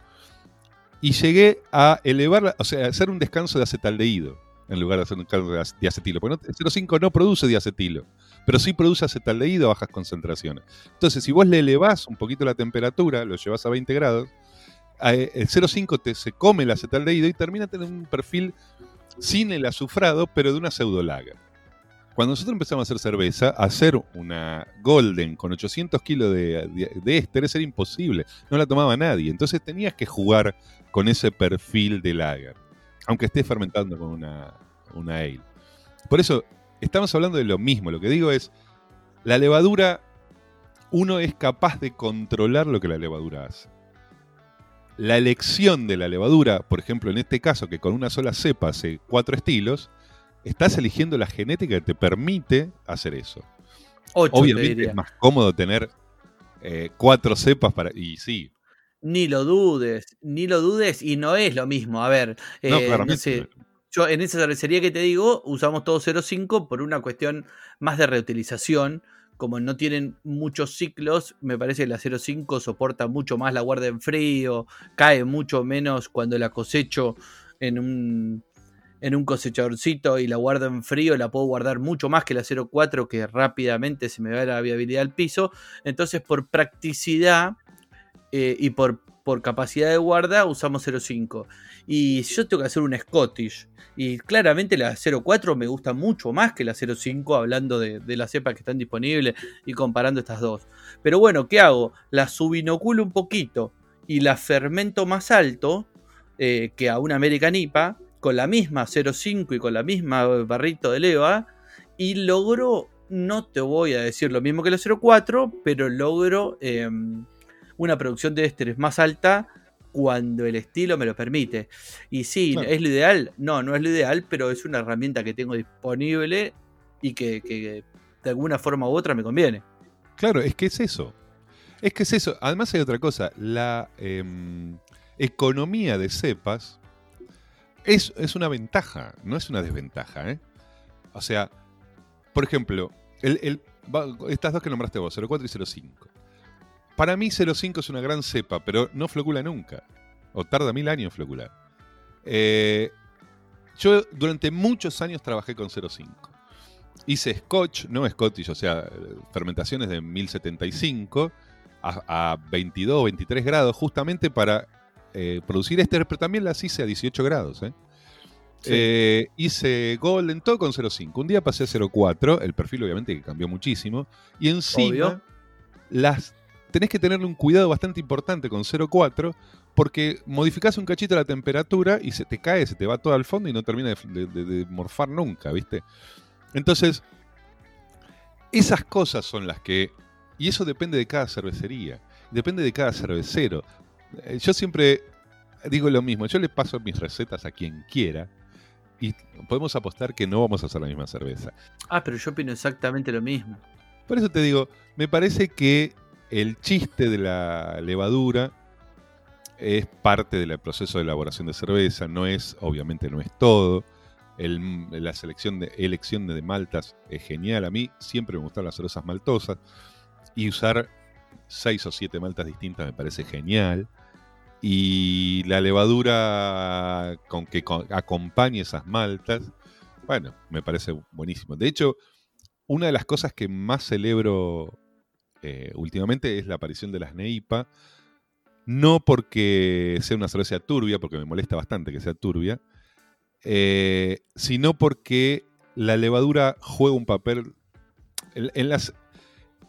y llegué a elevar, o sea, a hacer un descanso de acetaldehído en lugar de hacer un descanso de diacetilo. Porque el 0,5 no produce diacetilo pero sí produce acetaldehído a bajas concentraciones. Entonces, si vos le elevás un poquito la temperatura, lo llevas a 20 grados, eh, el 0,5 te, se come el acetaldehído y termina teniendo un perfil sin el azufrado, pero de una pseudo lager. Cuando nosotros empezamos a hacer cerveza, hacer una Golden con 800 kilos de, de, ésteres era imposible. No la tomaba nadie. Entonces tenías que jugar con ese perfil de lager. Aunque estés fermentando con una, una ale. Por eso, estamos hablando de lo mismo. Lo que digo es, la levadura, uno es capaz de controlar lo que la levadura hace. La elección de la levadura, por ejemplo, en este caso, que con una sola cepa hace cuatro estilos, estás eligiendo la genética que te permite hacer eso. Obviamente es más cómodo tener eh, cuatro cepas para. Y sí. Ni lo dudes, ni lo dudes, y no es lo mismo. A ver, no, eh, claramente. Yo en esa cervecería que te digo, usamos todo 0.5 por una cuestión más de reutilización. Como no tienen muchos ciclos, me parece que la 0.5 soporta mucho más la guarda en frío, cae mucho menos cuando la cosecho en un, en un cosechadorcito y la guardo en frío, la puedo guardar mucho más que la 0.4 que rápidamente se me va la viabilidad al piso. Entonces, por practicidad eh, y por, por capacidad de guarda, usamos 0.5. Y si yo tengo que hacer un Scottish, y claramente la 04 me gusta mucho más que la 05, hablando de, las cepas que están disponibles y comparando estas dos. Pero bueno, ¿qué hago? La subinoculo un poquito y la fermento más alto eh, que a una American IPA, con la misma 05 y con la misma barrito de leva, y logro, no te voy a decir lo mismo que la 04, pero logro em, una producción de ésteres más alta cuando el estilo me lo permite. Y sí, ¿es lo ideal? No, no es lo ideal, pero es una herramienta que tengo disponible y que, de alguna forma u otra me conviene. Claro, es que es eso. Es que es eso. Además hay otra cosa. La em, economía de cepas es, es, una ventaja, no es una desventaja. ¿eh? O sea, por ejemplo, el, estas dos que nombraste vos, 04 y 05. Para mí 0,5 es una gran cepa, pero no flocula nunca. O tarda mil años en flocular. Eh, yo durante muchos años trabajé con 0,5. Hice scotch, no Scottish, o sea, fermentaciones de 1075 a, a 22, 23 grados, justamente para eh, producir este, pero también las hice a 18 grados. ¿eh? Eh, hice Golden todo con 0.5. Un día pasé a 0.4, el perfil obviamente que cambió muchísimo. Y encima, las tenés que tenerle un cuidado bastante importante con 0.4 porque modificás un cachito la temperatura y se te cae, se te va todo al fondo y no termina de, morfar nunca, ¿viste? Entonces, esas cosas son las que... Y eso depende de cada cervecería, depende de cada cervecero. Eh, yo siempre digo lo mismo, yo le paso mis recetas a quien quiera y podemos apostar que no vamos a hacer la misma cerveza. Ah, pero yo opino exactamente lo mismo. Por eso te digo, me parece que el chiste de la levadura es parte del proceso de elaboración de cerveza, no es, obviamente no es todo. la selección de elección de maltas es genial. A mí siempre me gustan las cervezas maltosas y usar seis o siete maltas distintas me parece genial. Y la levadura con que acompañe esas maltas, bueno, me parece buenísimo. De hecho, una de las cosas que más celebro eh, últimamente es la aparición de las Neipa. No porque sea una cerveza turbia, porque me molesta bastante que sea turbia, eh, sino porque la levadura juega un papel. En, las,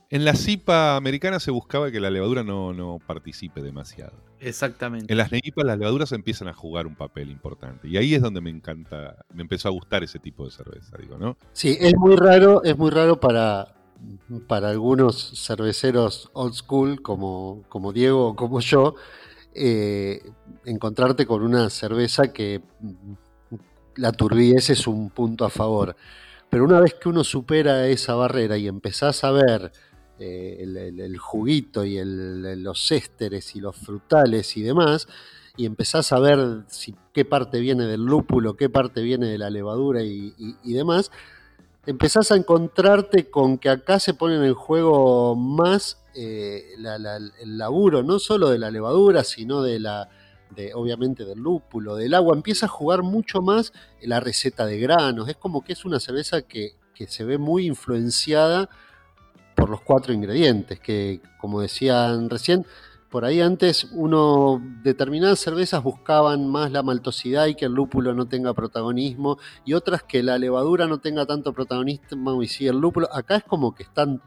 en la CIPA americana se buscaba que la levadura no, no participe demasiado. Exactamente. En las neipas las levaduras empiezan a jugar un papel importante. Y ahí es donde me encanta, me empezó a gustar ese tipo de cerveza, digo, ¿no? Sí, es muy raro, es muy raro para, para algunos cerveceros old school como, como Diego o como yo, eh, encontrarte con una cerveza que la turbidez es un punto a favor. Pero una vez que uno supera esa barrera y empezás a ver eh, el, juguito y los ésteres y los frutales y demás, y empezás a ver qué parte viene del lúpulo, qué parte viene de la levadura y, demás, empezás a encontrarte con que acá se ponen en juego más eh, el laburo, no solo de la levadura, sino de la, de, obviamente del lúpulo, del agua, empieza a jugar mucho más la receta de granos. Es como que es una cerveza que, que se ve muy influenciada por los cuatro ingredientes, que como decían recién, por ahí antes uno, determinadas cervezas buscaban más la maltosidad y que el lúpulo no tenga protagonismo, y otras que la levadura no tenga tanto protagonismo y sí el lúpulo. Acá es como que están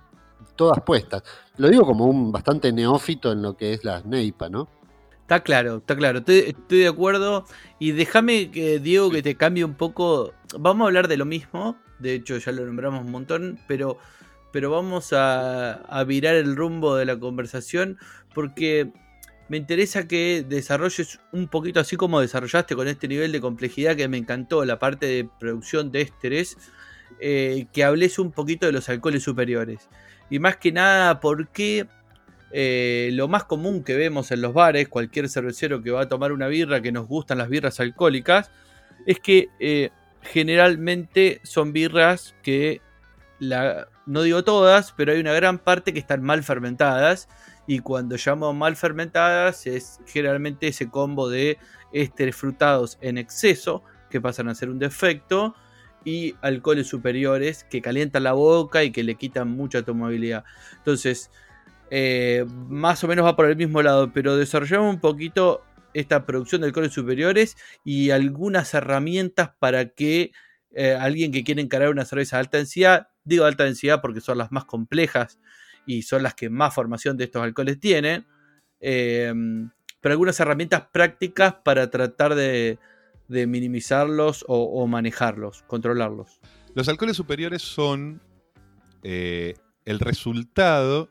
todas puestas. Lo digo como un bastante neófito en lo que es la Neipa, ¿no? Está claro, está claro, estoy, de acuerdo. Y déjame que, Diego, que te cambie un poco. Vamos a hablar de lo mismo, de hecho ya lo nombramos un montón, pero pero vamos a, virar el rumbo de la conversación porque me interesa que desarrolles un poquito así como desarrollaste con este nivel de complejidad que me encantó, la parte de producción de ésteres, eh, que hables un poquito de los alcoholes superiores. Y más que nada, porque eh, lo más común que vemos en los bares, cualquier cervecero que va a tomar una birra, que nos gustan las birras alcohólicas, es que eh, generalmente son birras que la, no digo todas, pero hay una gran parte que están mal fermentadas. Y cuando llamo mal fermentadas es generalmente ese combo de ésteres frutados en exceso que pasan a ser un defecto y alcoholes superiores que calientan la boca y que le quitan mucha tomabilidad. Entonces, eh, más o menos va por el mismo lado, pero desarrollamos un poquito esta producción de alcoholes superiores y algunas herramientas para que eh, alguien que quiere encarar una cerveza de alta densidad Digo alta densidad porque son las más complejas y son las que más formación de estos alcoholes tienen. Eh, pero algunas herramientas prácticas para tratar de, minimizarlos o, manejarlos, controlarlos. Los alcoholes superiores son eh, el resultado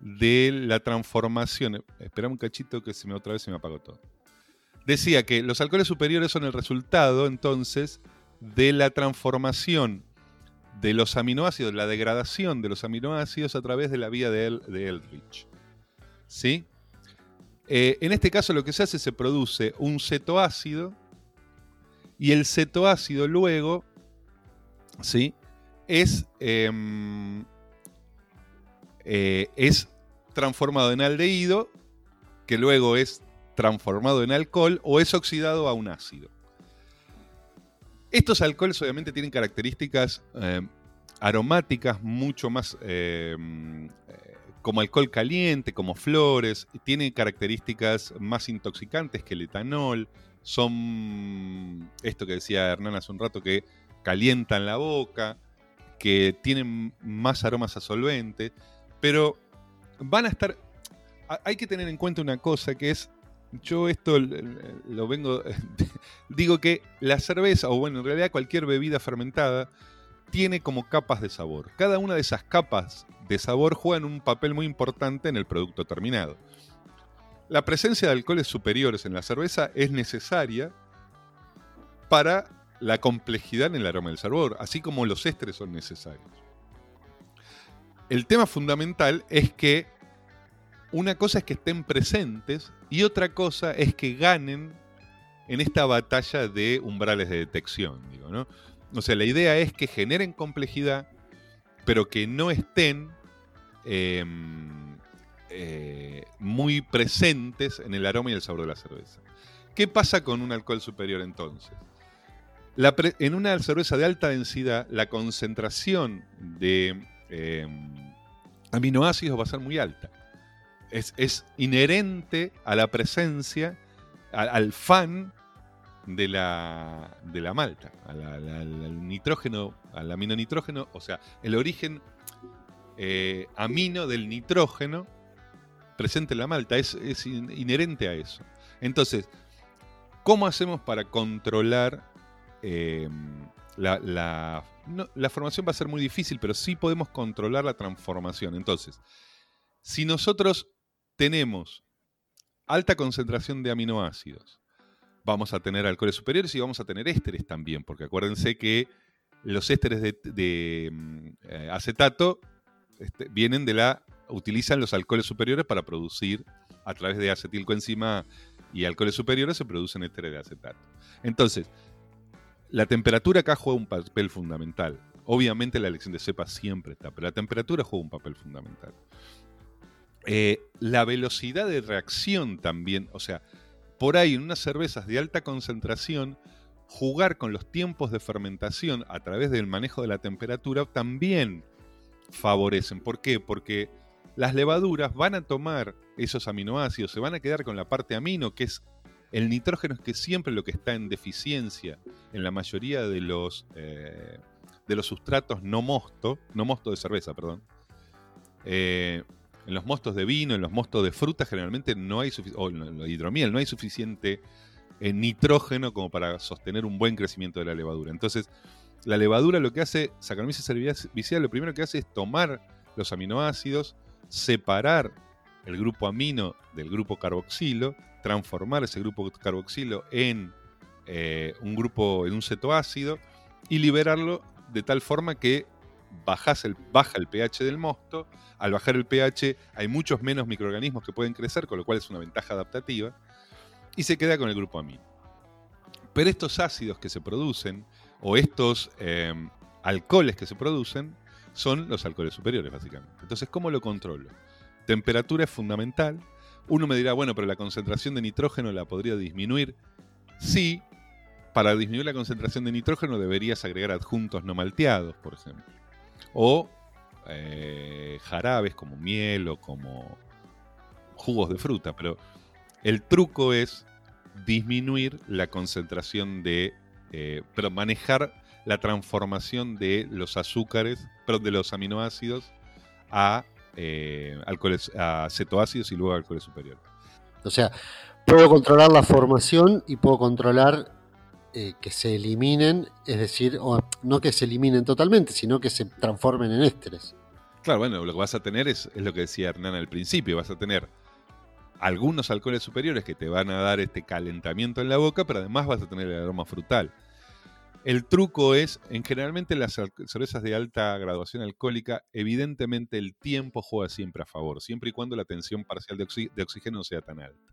de la transformación. Espera un cachito que se me otra vez se me apagó todo. Decía que los alcoholes superiores son el resultado entonces de la transformación de los aminoácidos, la degradación de los aminoácidos a través de la vía de, Eldridge. ¿Sí? Eh, en este caso lo que se hace es se produce un cetoácido y el cetoácido luego ¿sí? es, em, eh, es transformado en aldehído, que luego es transformado en alcohol o es oxidado a un ácido. Estos alcoholes obviamente tienen características eh, aromáticas mucho más eh, eh, como alcohol caliente, como flores, tienen características más intoxicantes que el etanol, son esto que decía Hernán hace un rato, que calientan la boca, que tienen más aromas a solvente, pero van a estar... Hay que tener en cuenta una cosa que es yo esto lo vengo, *laughs* digo que la cerveza, o bueno, en realidad cualquier bebida fermentada, tiene como capas de sabor. Cada una de esas capas de sabor juegan un papel muy importante en el producto terminado. La presencia de alcoholes superiores en la cerveza es necesaria para la complejidad en el aroma del sabor, así como los ésteres son necesarios. El tema fundamental es que una cosa es que estén presentes y otra cosa es que ganen en esta batalla de umbrales de detección. Digo, ¿no? O sea, la idea es que generen complejidad, pero que no estén em, eh, muy presentes en el aroma y el sabor de la cerveza. ¿Qué pasa con un alcohol superior entonces? en una cerveza de alta densidad, la concentración de em, aminoácidos va a ser muy alta es, inherente a la presencia, al, fan de la, de la malta, al, nitrógeno, al aminonitrógeno, o sea, el origen eh, amino del nitrógeno presente en la malta, es, inherente a eso. Entonces, ¿cómo hacemos para controlar em, la, la formación? Va a ser muy difícil, pero sí podemos controlar la transformación. Entonces, si nosotros tenemos alta concentración de aminoácidos, vamos a tener alcoholes superiores y vamos a tener ésteres también, porque acuérdense que los ésteres de, mm, eh, acetato este, vienen de la. utilizan los alcoholes superiores para producir, a través de acetilcoenzima y alcoholes superiores, se producen ésteres de acetato. Entonces, la temperatura acá juega un papel fundamental. Obviamente la elección de cepa siempre está, pero la temperatura juega un papel fundamental. Eh, la velocidad de reacción también, o sea, por ahí en unas cervezas de alta concentración, jugar con los tiempos de fermentación a través del manejo de la temperatura también favorecen. ¿Por qué? Porque las levaduras van a tomar esos aminoácidos, se van a quedar con la parte amino, que es el nitrógeno, que es siempre lo que está en deficiencia en la mayoría de los, eh, de los sustratos no mosto, no mosto de cerveza, perdón. Eh, en los mostos de vino, en los mostos de fruta, generalmente no hay o en la hidromiel, no hay suficiente eh, nitrógeno como para sostener un buen crecimiento de la levadura. Entonces, la levadura lo que hace, Saccharomyces cerevisiae, lo primero que hace es tomar los aminoácidos, separar el grupo amino del grupo carboxilo, transformar ese grupo carboxilo en eh, un grupo, en un cetoácido y liberarlo de tal forma que el, baja el pH del mosto, al bajar el pH hay muchos menos microorganismos que pueden crecer, con lo cual es una ventaja adaptativa, y se queda con el grupo amino. Pero estos ácidos que se producen, o estos em, alcoholes que se producen, son los alcoholes superiores, básicamente. Entonces, ¿cómo lo controlo? Temperatura es fundamental. Uno me dirá, bueno, pero la concentración de nitrógeno la podría disminuir. Sí, para disminuir la concentración de nitrógeno deberías agregar adjuntos no malteados, por ejemplo o eh, jarabes como miel o como jugos de fruta, pero el truco es disminuir la concentración de, eh, pero manejar la transformación de los azúcares, pero de los aminoácidos a, eh, alcoholes, a cetoácidos y luego a alcoholes superiores. O sea, puedo controlar la formación y puedo controlar eh, que se eliminen, es decir, no que se eliminen totalmente, sino que se transformen en ésteres. Claro, bueno, lo que vas a tener es, lo que decía Hernán al principio, vas a tener algunos alcoholes superiores que te van a dar este calentamiento en la boca, pero además vas a tener el aroma frutal. El truco es, en generalmente las cervezas de alta graduación alcohólica, evidentemente el tiempo juega siempre a favor, siempre y cuando la tensión parcial de, de oxígeno no sea tan alta.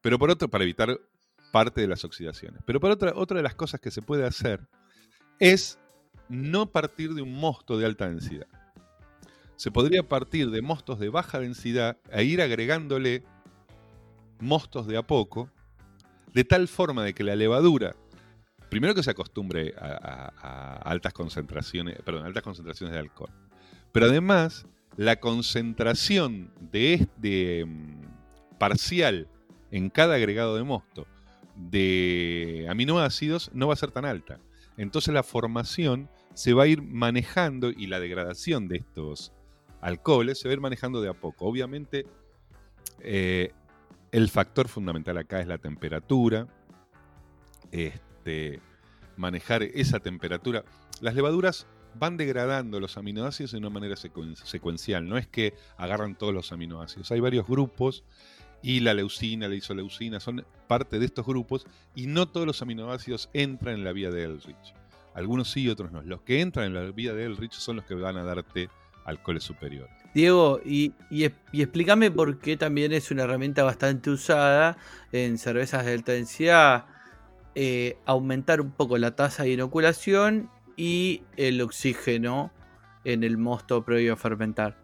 Pero por otro, para evitar parte de las oxidaciones. Pero por otra, otra de las cosas que se puede hacer es no partir de un mosto de alta densidad. se podría partir de mostos de baja densidad e ir agregándole mostos de a poco, de tal forma de que la levadura, primero que se acostumbre a, altas concentraciones, perdón, altas concentraciones de alcohol, pero además la concentración de, este parcial en cada agregado de mosto de aminoácidos no va a ser tan alta. Entonces la formación se va a ir manejando y la degradación de estos alcoholes se va a ir manejando de a poco. Obviamente, eh, el factor fundamental acá es la temperatura. Este, manejar esa temperatura. Las levaduras van degradando los aminoácidos de una manera secuencial. No es que agarran todos los aminoácidos. Hay varios grupos y la leucina, la isoleucina son parte de estos grupos y no todos los aminoácidos entran en la vía de Elrich. Algunos sí, otros no. Los que entran en la vía de Elrich son los que van a darte alcoholes superiores. Diego, y, explícame por qué también es una herramienta bastante usada en cervezas de alta densidad, eh, aumentar un poco la tasa de inoculación y el oxígeno en el mosto previo a fermentar.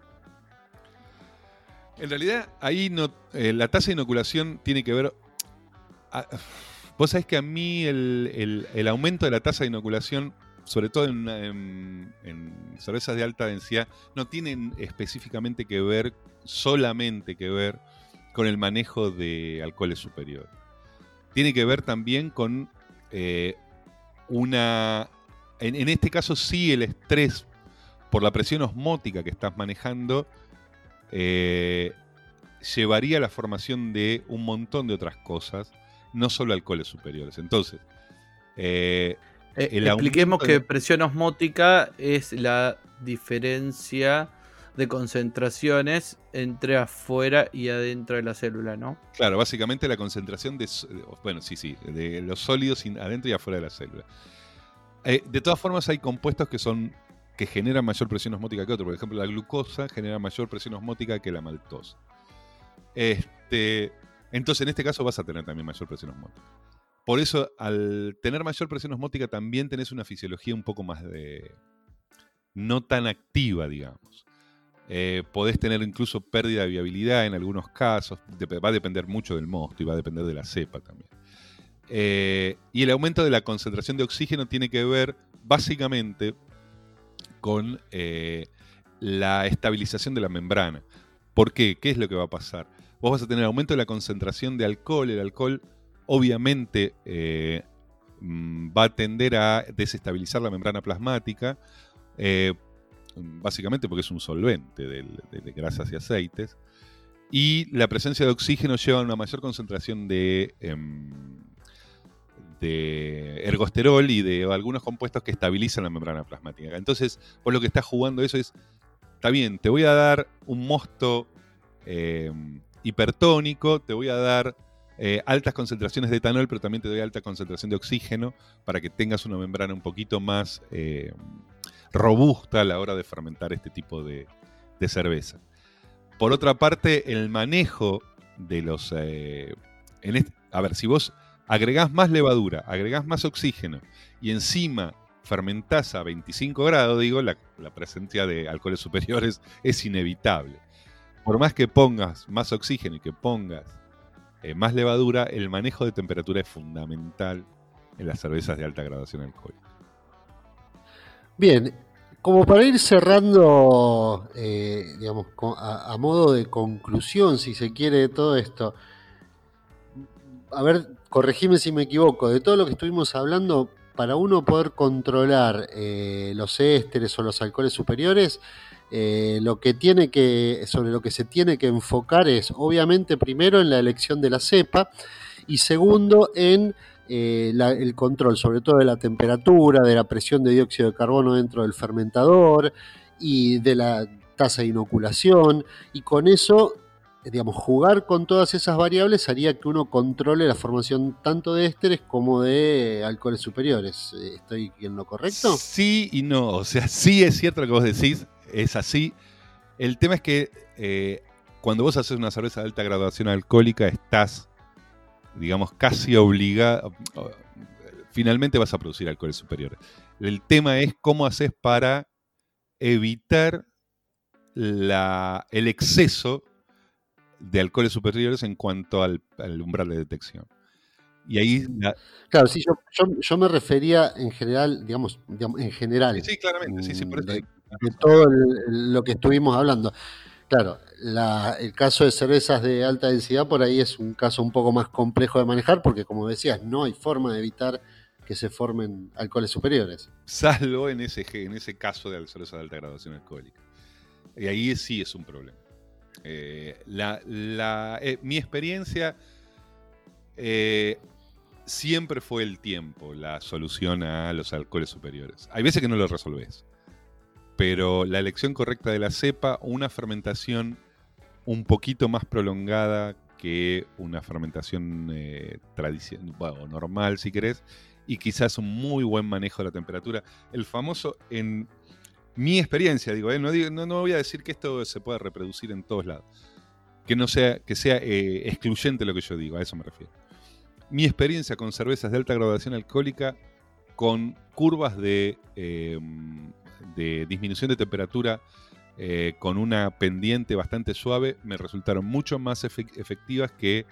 En realidad, ahí no, eh, la tasa de inoculación tiene que ver. Vos sabés que a mí el, aumento de la tasa de inoculación sobre todo en, cervezas de alta densidad, no tienen específicamente que ver, solamente que ver con el manejo de alcoholes superiores. Tiene que ver también con eh, una... En, este caso sí el estrés por la presión osmótica que estás manejando eh, llevaría a la formación de un montón de otras cosas, no solo alcoholes superiores. Entonces, eh, eh, expliquemos que presión osmótica es la diferencia de concentraciones entre afuera y adentro de la célula, ¿no? Claro, básicamente la concentración de, bueno, sí, sí, de los sólidos adentro y afuera de la célula. Eh, de todas formas, hay compuestos que son que generan mayor presión osmótica que otros. Por ejemplo, la glucosa genera mayor presión osmótica que la maltosa. Este, entonces, en este caso vas a tener también mayor presión osmótica. Por eso, al tener mayor presión osmótica, también tenés una fisiología un poco más de. no tan activa, digamos. Eh, podés tener incluso pérdida de viabilidad en algunos casos. Va a depender mucho del mosto y va a depender de la cepa también. Eh, y el aumento de la concentración de oxígeno tiene que ver básicamente con eh, la estabilización de la membrana. ¿Por qué? ¿Qué es lo que va a pasar? Vos vas a tener aumento de la concentración de alcohol. El alcohol obviamente eh, mm, va a tender a desestabilizar la membrana plasmática, eh, básicamente porque es un solvente de, grasas y aceites, y la presencia de oxígeno lleva a una mayor concentración de, em, de ergosterol y de algunos compuestos que estabilizan la membrana plasmática. Entonces, por lo que está jugando eso es, está bien, te voy a dar un mosto em, hipertónico, te voy a dar eh, altas concentraciones de etanol, pero también te doy alta concentración de oxígeno para que tengas una membrana un poquito más eh, robusta a la hora de fermentar este tipo de, cerveza. Por otra parte, el manejo de los... Eh, a ver, si vos agregás más levadura, agregás más oxígeno y encima fermentás a 25 grados, digo, la, presencia de alcoholes *laughs* superiores es inevitable. Por más que pongas más oxígeno y que pongas eh, más levadura, el manejo de temperatura es fundamental en las cervezas de alta graduación alcohólica. Bien, como para ir cerrando, eh, digamos, a, modo de conclusión, si se quiere, de todo esto, a ver, corregime si me equivoco, de todo lo que estuvimos hablando, para uno poder controlar eh, los ésteres o los alcoholes superiores, eh, lo que tiene que, sobre lo que se tiene que enfocar es, obviamente, primero en la elección de la cepa y segundo en eh, el control, sobre todo de la temperatura, de la presión de dióxido de carbono dentro del fermentador y de la tasa de inoculación. Y con eso, digamos, jugar con todas esas variables haría que uno controle la formación tanto de ésteres como de alcoholes superiores. ¿Estoy en lo correcto? Sí y no. O sea, sí es cierto lo que vos decís es así. El tema es que eh, cuando vos haces una cerveza de alta graduación alcohólica, estás, digamos, casi obligado. Finalmente vas a producir alcoholes superiores. El tema es cómo haces para evitar la, el exceso de alcoholes superiores en cuanto al, al umbral de detección. Y ahí... la- Claro, sí, yo, yo- yo me refería en general, digamos, digamos, en general, sí, claramente, sí, sí, por eso de, todo el- lo que estuvimos hablando. Claro, la- el caso de cervezas de alta densidad por ahí es un caso un poco más complejo de manejar porque, como decías, no hay forma de evitar que se formen alcoholes superiores. salvo en ese, en ese caso de cerveza de alta graduación alcohólica. Y ahí sí es un problema. Eh, eh, mi experiencia eh, siempre fue el tiempo la solución a los alcoholes superiores. Hay veces que no lo resolvés, pero la elección correcta de la cepa, una fermentación un poquito más prolongada que una fermentación tradicional, bueno, normal si querés, y quizás un muy buen manejo de la temperatura. El famoso, en mi experiencia, digo, eh, no, digo- no, voy a decir que esto se pueda reproducir en todos lados. Que no sea, que sea eh, excluyente lo que yo digo, a eso me refiero. Mi experiencia con cervezas de alta graduación alcohólica, con curvas de, de disminución de temperatura, eh, con una pendiente bastante suave, me resultaron mucho más efe- efectivas que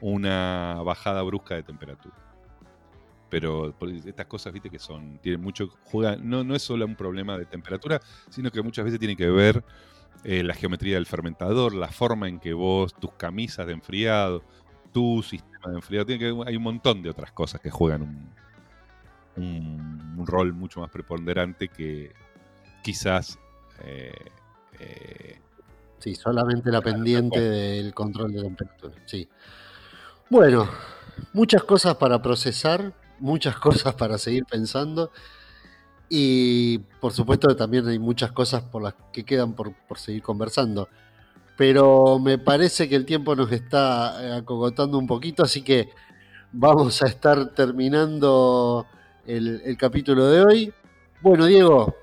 una bajada brusca de temperatura pero estas cosas, viste, que son, tienen mucho, juega, no, no es solo un problema de temperatura, sino que muchas veces tiene que ver eh, la geometría del fermentador, la forma en que vos, tus camisas de enfriado, tu sistema de enfriado, tiene que, hay un montón de otras cosas que juegan un, un- un rol mucho más preponderante que quizás eh, eh, Sí, solamente la pendiente del control de temperatura. Sí. Bueno, muchas cosas para procesar, muchas cosas *laughs* para seguir pensando. Y por supuesto también hay muchas cosas por las que quedan por, por seguir conversando. Pero me parece que el tiempo nos está eh, acogotando un poquito, así que vamos a estar terminando el, el capítulo de hoy. Bueno, Diego,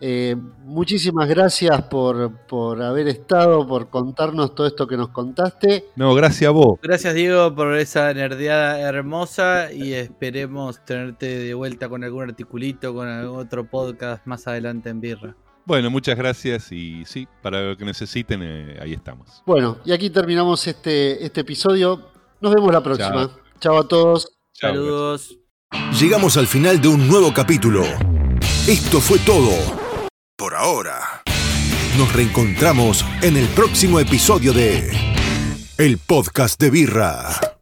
eh, muchísimas gracias por, por haber estado, por contarnos todo esto que nos contaste. no, gracias a vos. Gracias Diego por esa nerdeada hermosa y esperemos tenerte de vuelta con algún articulito, con algún otro podcast más adelante en Birra. Bueno, muchas gracias y sí, para lo que necesiten, eh, ahí estamos. Bueno, y aquí terminamos este, este episodio. Nos vemos la próxima. Chao a todos. Chao, Saludos. Llegamos al final de un nuevo capítulo. Esto fue todo. Por ahora. Nos reencontramos en el próximo episodio de El Podcast de Birra.